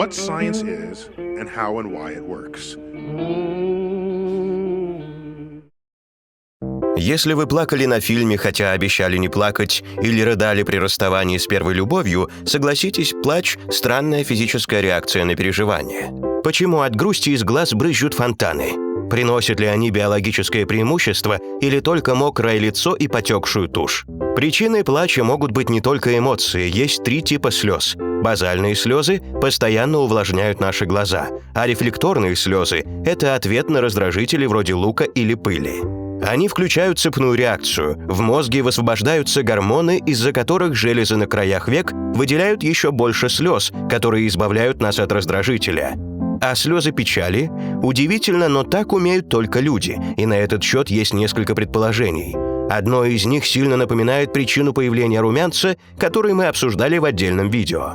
What science is and how and why it works. Если вы плакали на фильме, хотя обещали не плакать, или рыдали при расставании с первой любовью, согласитесь, плач – странная физическая реакция на переживание. Почему от грусти из глаз брызжут фонтаны? Приносят ли они биологическое преимущество или только мокрое лицо и потекшую тушь? Причиной плача могут быть не только эмоции, есть три типа слез. Базальные слезы постоянно увлажняют наши глаза, а рефлекторные слезы – это ответ на раздражители вроде лука или пыли. Они включают цепную реакцию. В мозге высвобождаются гормоны, из-за которых железы на краях век выделяют еще больше слез, которые избавляют нас от раздражителя. А слезы печали? Удивительно, но так умеют только люди, и на этот счет есть несколько предположений. Одно из них сильно напоминает причину появления румянца, который мы обсуждали в отдельном видео.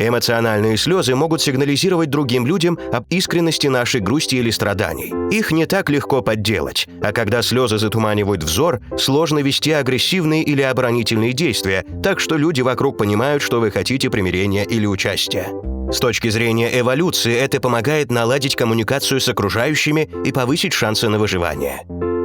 Эмоциональные слезы могут сигнализировать другим людям об искренности нашей грусти или страданий. Их не так легко подделать, а когда слезы затуманивают взор, сложно вести агрессивные или оборонительные действия, так что люди вокруг понимают, что вы хотите примирения или участия. С точки зрения эволюции это помогает наладить коммуникацию с окружающими и повысить шансы на выживание.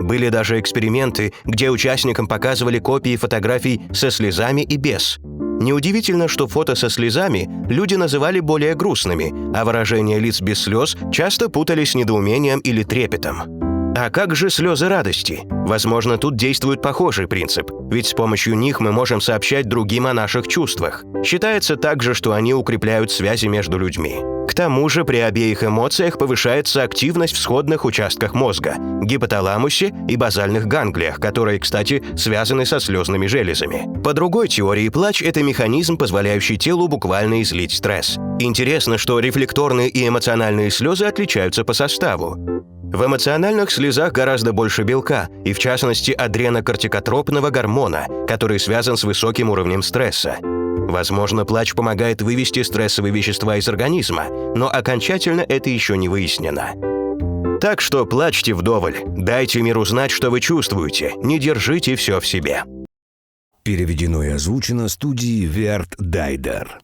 Были даже эксперименты, где участникам показывали копии фотографий со слезами и без. Неудивительно, что фото со слезами люди называли более грустными, а выражения лиц без слез часто путали с недоумением или трепетом. А как же слезы радости? Возможно, тут действует похожий принцип, ведь с помощью них мы можем сообщать другим о наших чувствах. Считается также, что они укрепляют связи между людьми. К тому же при обеих эмоциях повышается активность в сходных участках мозга – гипоталамусе и базальных ганглиях, которые, кстати, связаны со слезными железами. По другой теории, плач – это механизм, позволяющий телу буквально излить стресс. Интересно, что рефлекторные и эмоциональные слезы отличаются по составу. В эмоциональных слезах гораздо больше белка, и в частности адренокортикотропного гормона, который связан с высоким уровнем стресса. Возможно, плач помогает вывести стрессовые вещества из организма, но окончательно это еще не выяснено. Так что плачьте вдоволь, дайте миру знать, что вы чувствуете, не держите все в себе. Переведено и озвучено студией Верт Дайдер.